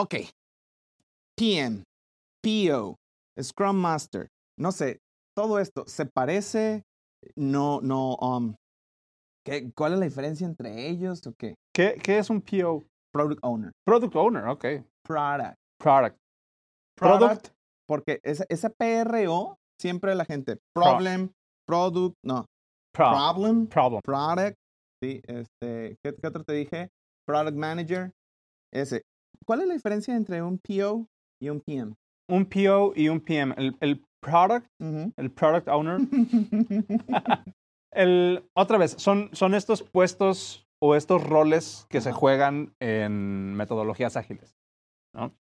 ok. PM, PO, Scrum Master, no sé, todo esto, ¿se parece? No, no, um, ¿qué, ¿cuál es la diferencia entre ellos o qué? ¿Qué, qué es un PO? Product Owner. Product Owner, ok. Product. Product. Product, porque ese, ese PRO, siempre la gente, problem, product, no, Pro- problem, problem. product, sí, este, ¿qué, qué otro te dije? Product Manager, ese. ¿Cuál es la diferencia entre un PO y un PM? Un PO y un PM. El, el product, el product owner. El, otra vez, son, son estos puestos o estos roles que se juegan en metodologías ágiles. ¿no?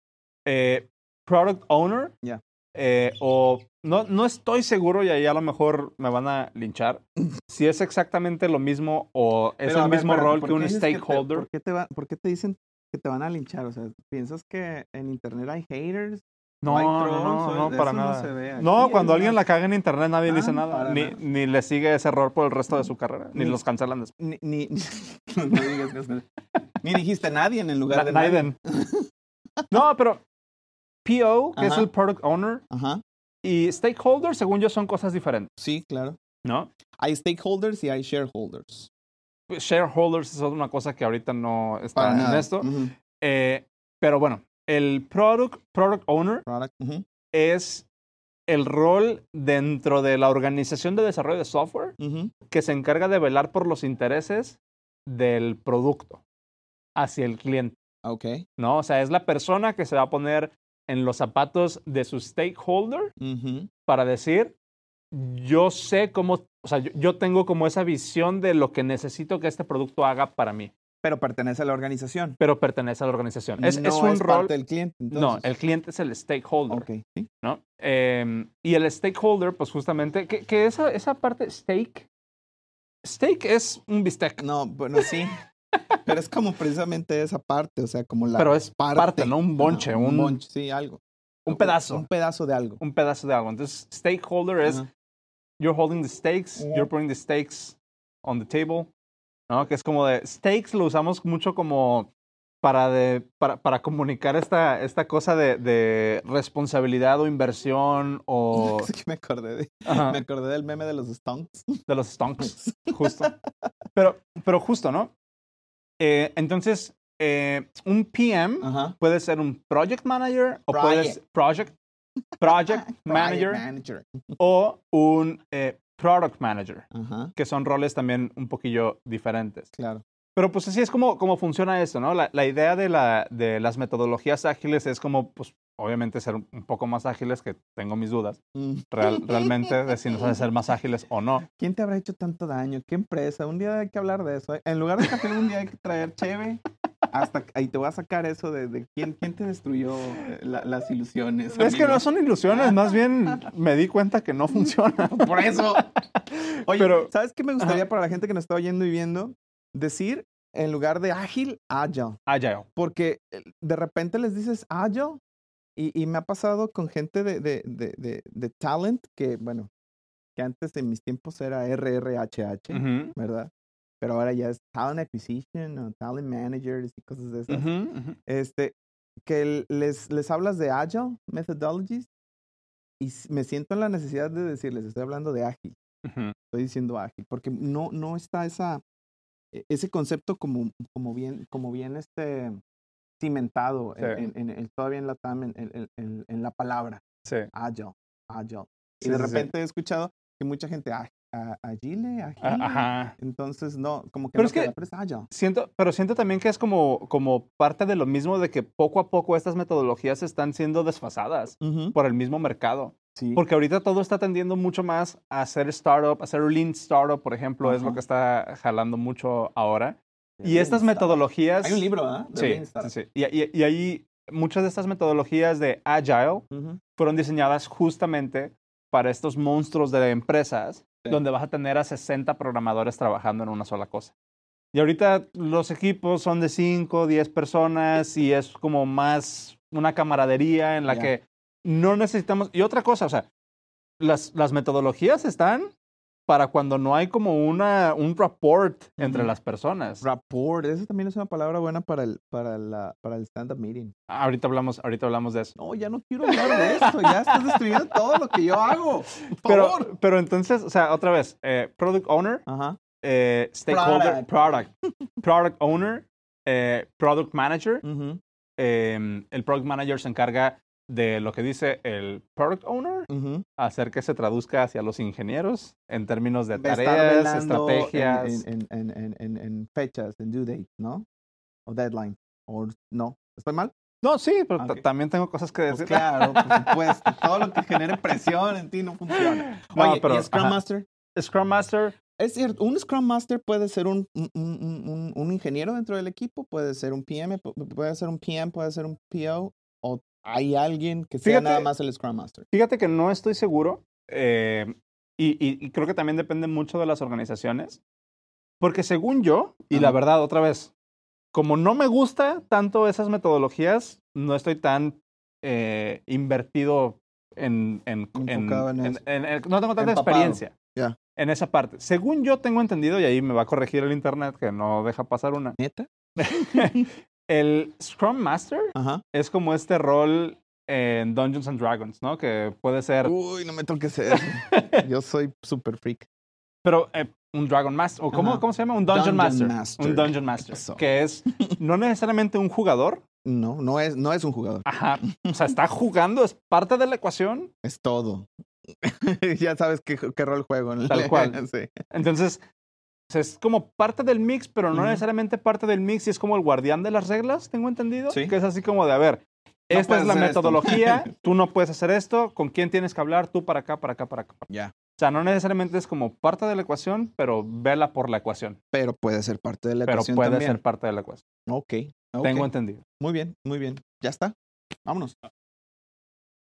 Eh, product owner. Ya. eh, o no, no estoy seguro y ahí a lo mejor me van a linchar si es exactamente lo mismo o es Pero, el ver, mismo espérate, rol ¿por que un te- stakeholder. ¿por, qué te va- por qué te dicen que te van a linchar? O sea, ¿piensas que en internet hay haters? No, hay no, trolls? no, no, para no nada. se ve aquí, No, cuando alguien la caga en internet nadie le dice Ah, nada, ni, nada. ni le sigue ese error por el resto de su carrera, ni Ni- los cancelan después. Ni, ni, digas. Ni dijiste nadie en el lugar de nadie. No, pero PO, que es el Product Owner, Ajá, y Stakeholder, según yo, son cosas diferentes, sí, claro. ¿no? Hay stakeholders y hay shareholders. Pues, Shareholders es una cosa que ahorita no Para está en esto. Eh, pero bueno, el Product, product Owner Product, es el rol dentro de la organización de desarrollo de software que se encarga de velar por los intereses del producto hacia el cliente, Ok. ¿no? O sea, es la persona que se va a poner en los zapatos de su stakeholder para decir, yo sé cómo, o sea, yo, yo tengo como esa visión de lo que necesito que este producto haga para mí, Pero pertenece a la organización. pero pertenece a la organización. Es, no es un rol... parte del cliente. No, el cliente es el stakeholder, Ok, sí. ¿no? Em, y el stakeholder, pues justamente, que, que esa, esa parte, stake, steak es un bistec, No, bueno, sí. Pero es como precisamente esa parte, o sea, como la pero es parte, ¿no? Un bonche, un, bonche, sí, algo. un pedazo, Un pedazo de algo. un pedazo de algo. Entonces, stakeholder es. You're holding the stakes, you're putting the stakes on the table, ¿no? Que es como de, stakes lo usamos mucho como para, de, para, para comunicar esta, esta cosa de, de responsabilidad o inversión o me acordé de, ajá, me acordé del meme de los stonks. de los stonks, justo. Pero, pero justo, ¿no? Eh, entonces, eh, un PM Ajá. puede ser un project manager o puede ser project, project manager manager. o un eh, product manager, Ajá, que son roles también un poquillo diferentes. claro. Pero pues así es como, como funciona esto, ¿no? La, la idea de, la, de las metodologías ágiles es como, pues, obviamente ser un poco más ágiles, que tengo mis dudas, Mm. real- realmente, de si nos hace ser más ágiles o no. ¿Quién te habrá hecho tanto daño? ¿Qué empresa? Un día hay que hablar de eso. ¿eh? En lugar de café, un día hay que traer cheve. Hasta ahí te voy a sacar eso de, de quién, quién te destruyó eh, la- las ilusiones. Es que no son ilusiones, más bien me di cuenta que no funciona. Por eso. Oye, Pero- ¿sabes qué me gustaría para la gente que nos está oyendo y viendo? Decir, en lugar de ágil, agile. Agile. Porque eh, de repente les dices agile y, y me ha pasado con gente de, de, de, de, talent que, bueno, que antes en mis tiempos era RRHH, Ujú, ¿verdad? Pero ahora ya es talent acquisition o talent managers y cosas de esas. ujú, ujú. Este, que les, les hablas de agile methodologies y me siento en la necesidad de decirles, estoy hablando de ágil, Ujú. estoy diciendo ágil, porque no, no está esa, e- ese concepto como, como bien, como bien este cimentado en, Sí. en- en- en- todavía en la, tam- en, en- la palabra, Sí. agile, agile. Y Sí, de repente he escuchado que mucha gente, "Ah, ah, agile, A- agile. Ajá. Entonces, no, como que Pero no es que- es agile. Siento, pero siento también que es como, como parte de lo mismo de que poco a poco estas metodologías están siendo desfasadas Ujú, por el mismo mercado. Sí. Porque ahorita todo está tendiendo mucho más a hacer startup, a hacer lean startup, por ejemplo, es lo que está jalando mucho ahora. Y Lean estas Startup. metodologías... Hay un libro, ¿ah? De Sí, sí. Y, y- y ahí muchas de estas metodologías de Agile Ujú. fueron diseñadas justamente para estos monstruos de empresas Sí. donde vas a tener a 60 programadores trabajando en una sola cosa. Y ahorita los equipos son de 5, 10 personas y es como más una camaradería en la Ya. que no necesitamos... Y otra cosa, o sea, las, las metodologías están para cuando no hay como una, un rapport entre las personas. Rapport, esa también es una palabra buena para el, para la, para el stand-up meeting. Ahorita hablamos, ahorita hablamos de eso. No, ya no quiero hablar de esto, ya estás destruyendo todo lo que yo hago. Por Pero, favor. pero entonces, o sea, otra vez, eh, product owner, eh, stakeholder, product, product owner, eh, product manager. Eh, el product manager se encarga de lo que dice el product owner, hacer que se traduzca hacia los ingenieros en términos de tareas, estrategias. En, en, en, en, fechas, en due date, ¿no? O deadline. O no. ¿Estoy mal? No, sí, pero Ok. también tengo cosas que Pues decir. claro, por supuesto. Todo lo que genere presión en ti no funciona. No, Oye, pero, ¿y Scrum ajá. Master? Scrum Master, Es cierto, un Scrum Master puede ser un, un, un- un- ingeniero dentro del equipo, puede ser un PM, pu- puede ser un PM, puede ser un PO, o hay alguien que sea Fíjate- nada más el Scrum Master. Fíjate que no estoy seguro eh, y, y- y creo que también depende mucho de las organizaciones, porque según yo, y la verdad otra vez, como no me gusta tanto esas metodologías, no estoy tan eh, invertido en, en, en- en no tengo tanta Empapado. experiencia Ya. en esa parte. Según yo tengo entendido, y ahí me va a corregir el internet que no deja pasar una, ¿Neta? el Scrum Master Ajá. es como este rol en Dungeons and Dragons, ¿no? Que puede ser Uy, no me toques eso. Yo soy super freak. Pero eh, un Dragon Master, o ¿cómo, cómo se llama? Un Dungeon, Dungeon Master. Master. Un Dungeon Master. Que es no necesariamente un jugador. No, no es, no es un jugador. Ajá. O sea, está jugando, es parte de la ecuación. Es todo. ya sabes qué, qué rol juego. ¿no? Tal cual. Sí. Entonces, o sea, es como parte del mix, pero no necesariamente parte del mix y es como el guardián de las reglas, tengo entendido. Sí. Que es así como de, a ver, No esta es la metodología, tú no puedes hacer esto, ¿con quién tienes que hablar? Tú para acá, para acá, para acá. Ya. O sea, no necesariamente es como parte de la ecuación, pero vela por la ecuación. Pero puede ser parte de la Pero ecuación puede también. ser parte de la ecuación. Ok. ok. Tengo entendido. Muy bien, muy bien. Ya está. Vámonos.